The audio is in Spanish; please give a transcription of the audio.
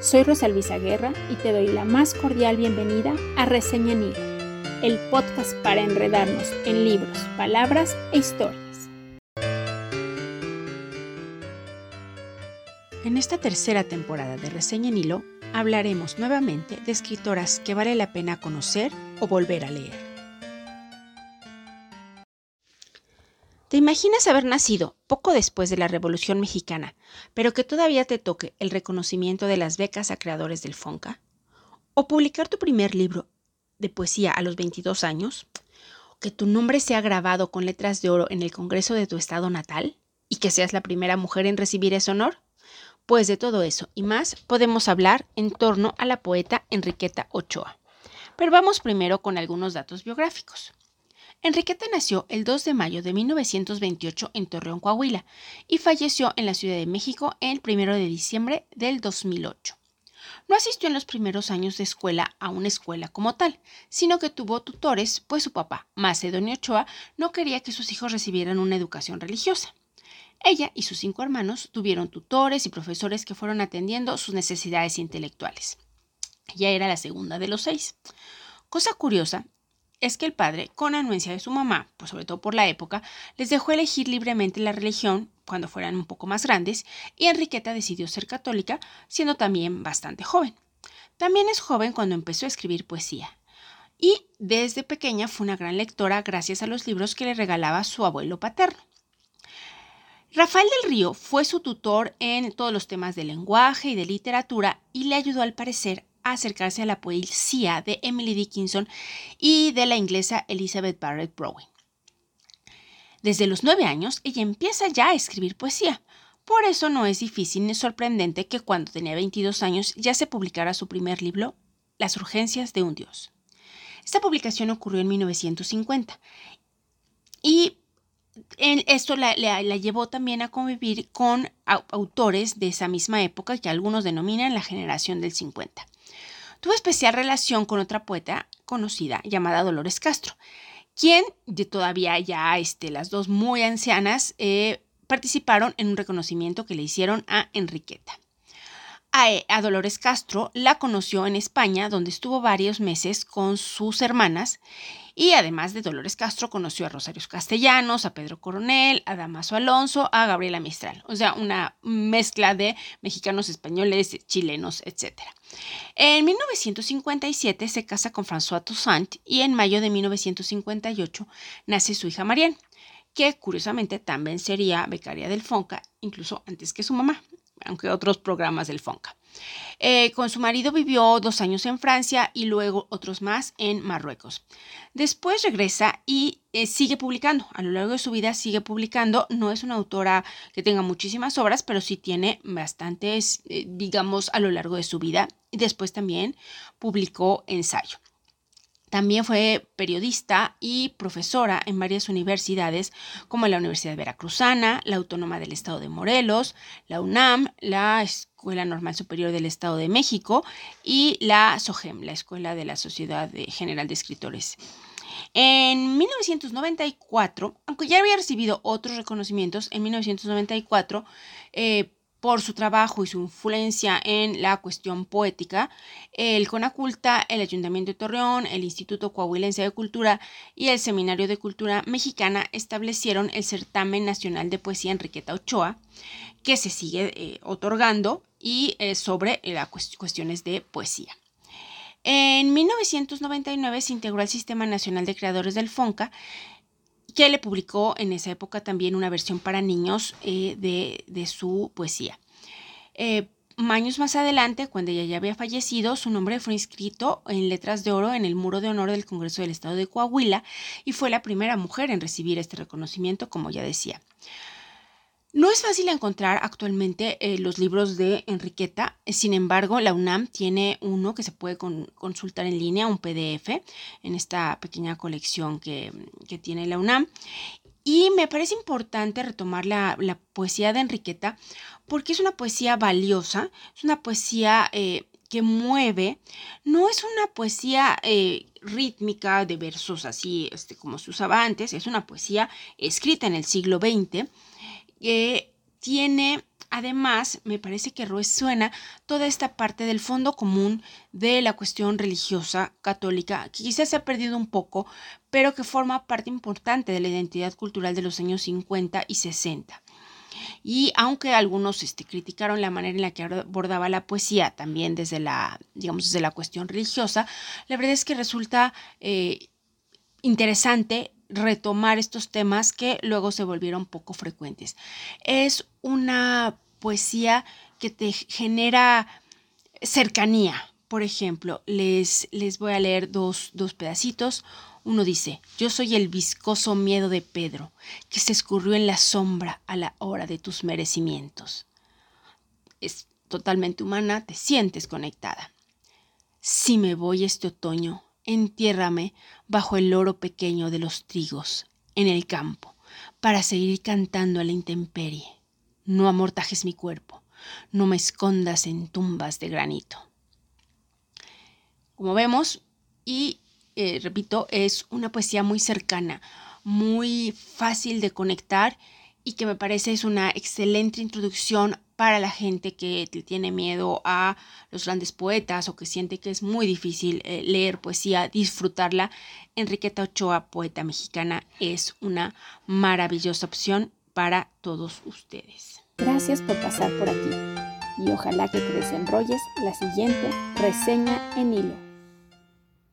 Soy Rosa Luisa Guerra y te doy la más cordial bienvenida a Reseña en el podcast para enredarnos en libros, palabras e historias. En esta tercera temporada de Reseña en Hilo hablaremos nuevamente de escritoras que vale la pena conocer o volver a leer. ¿Te imaginas haber nacido poco después de la Revolución Mexicana, pero que todavía te toque el reconocimiento de las becas a creadores del FONCA? ¿O publicar tu primer libro de poesía a los 22 años? ¿O que tu nombre sea grabado con letras de oro en el Congreso de tu estado natal? ¿Y que seas la primera mujer en recibir ese honor? Pues de todo eso y más podemos hablar en torno a la poeta Enriqueta Ochoa. Pero vamos primero con algunos datos biográficos. Enriqueta nació el 2 de mayo de 1928 en Torreón, Coahuila, y falleció en la Ciudad de México el 1 de diciembre del 2008. No asistió en los primeros años de escuela a una escuela como tal, sino que tuvo tutores, pues su papá, Macedonio Ochoa, no quería que sus hijos recibieran una educación religiosa. Ella y sus cinco hermanos tuvieron tutores y profesores que fueron atendiendo sus necesidades intelectuales. Ya era la segunda de los seis. Cosa curiosa es que el padre, con anuencia de su mamá, pues sobre todo por la época, les dejó elegir libremente la religión cuando fueran un poco más grandes, y Enriqueta decidió ser católica, siendo también bastante joven. También es joven cuando empezó a escribir poesía. Y desde pequeña fue una gran lectora gracias a los libros que le regalaba su abuelo paterno. Rafael del Río fue su tutor en todos los temas de lenguaje y de literatura y le ayudó al parecer acercarse a la poesía de Emily Dickinson y de la inglesa Elizabeth Barrett Browning. Desde los nueve años, ella empieza ya a escribir poesía. Por eso no es difícil ni sorprendente que cuando tenía 22 años ya se publicara su primer libro, Las urgencias de un dios. Esta publicación ocurrió en 1950 y esto la, llevó también a convivir con autores de esa misma época que algunos denominan la generación del 50. Tuvo especial relación con otra poeta conocida llamada Dolores Castro, quien de todavía ya este, las dos muy ancianas eh, participaron en un reconocimiento que le hicieron a Enriqueta. A, Dolores Castro la conoció en España, donde estuvo varios meses con sus hermanas, y además de Dolores Castro conoció a Rosario Castellanos, a Pedro Coronel, a Damaso Alonso, a Gabriela Mistral, o sea, una mezcla de mexicanos, españoles, chilenos, etc. En 1957 se casa con François Toussaint y en mayo de 1958 nace su hija Marianne que curiosamente también sería becaria del FONCA, incluso antes que su mamá aunque otros programas del FONCA. Eh, con su marido vivió dos años en Francia y luego otros más en Marruecos. Después regresa y eh, sigue publicando. A lo largo de su vida sigue publicando. No es una autora que tenga muchísimas obras, pero sí tiene bastantes, eh, digamos, a lo largo de su vida. Y después también publicó ensayo. También fue periodista y profesora en varias universidades como la Universidad Veracruzana, la Autónoma del Estado de Morelos, la UNAM, la Escuela Normal Superior del Estado de México y la SOGEM, la Escuela de la Sociedad General de Escritores. En 1994, aunque ya había recibido otros reconocimientos, en 1994 eh, por su trabajo y su influencia en la cuestión poética, el CONACULTA, el Ayuntamiento de Torreón, el Instituto Coahuilense de Cultura y el Seminario de Cultura Mexicana establecieron el Certamen Nacional de Poesía Enriqueta Ochoa, que se sigue eh, otorgando y eh, sobre las cuestiones de poesía. En 1999 se integró al Sistema Nacional de Creadores del FONCA que le publicó en esa época también una versión para niños eh, de, su poesía. Eh, años más adelante, cuando ella ya había fallecido, su nombre fue inscrito en letras de oro en el muro de honor del Congreso del Estado de Coahuila y fue la primera mujer en recibir este reconocimiento, como ya decía. No es fácil encontrar actualmente eh, los libros de Enriqueta, sin embargo, la UNAM tiene uno que se puede consultar en línea, un PDF, en esta pequeña colección que, tiene la UNAM. Y me parece importante retomar la, poesía de Enriqueta porque es una poesía valiosa, es una poesía eh, que mueve, no es una poesía eh, rítmica de versos así este, como se usaba antes, es una poesía escrita en el siglo XX que tiene Además, me parece que resuena toda esta parte del fondo común de la cuestión religiosa católica, que quizás se ha perdido un poco, pero que forma parte importante de la identidad cultural de los años 50 y 60. Y aunque algunos este, criticaron la manera en la que abordaba la poesía, también desde la, digamos, desde la cuestión religiosa, la verdad es que resulta eh, interesante retomar estos temas que luego se volvieron poco frecuentes. Es una poesía que te genera cercanía. Por ejemplo, les, les voy a leer dos, dos pedacitos. Uno dice, yo soy el viscoso miedo de Pedro, que se escurrió en la sombra a la hora de tus merecimientos. Es totalmente humana, te sientes conectada. Si me voy este otoño, entiérrame bajo el oro pequeño de los trigos, en el campo, para seguir cantando a la intemperie. No amortajes mi cuerpo, no me escondas en tumbas de granito. Como vemos, y eh, repito, es una poesía muy cercana, muy fácil de conectar y que me parece es una excelente introducción para la gente que tiene miedo a los grandes poetas o que siente que es muy difícil eh, leer poesía, disfrutarla. Enriqueta Ochoa, poeta mexicana, es una maravillosa opción para todos ustedes. Gracias por pasar por aquí y ojalá que te desenrolles la siguiente reseña en hilo.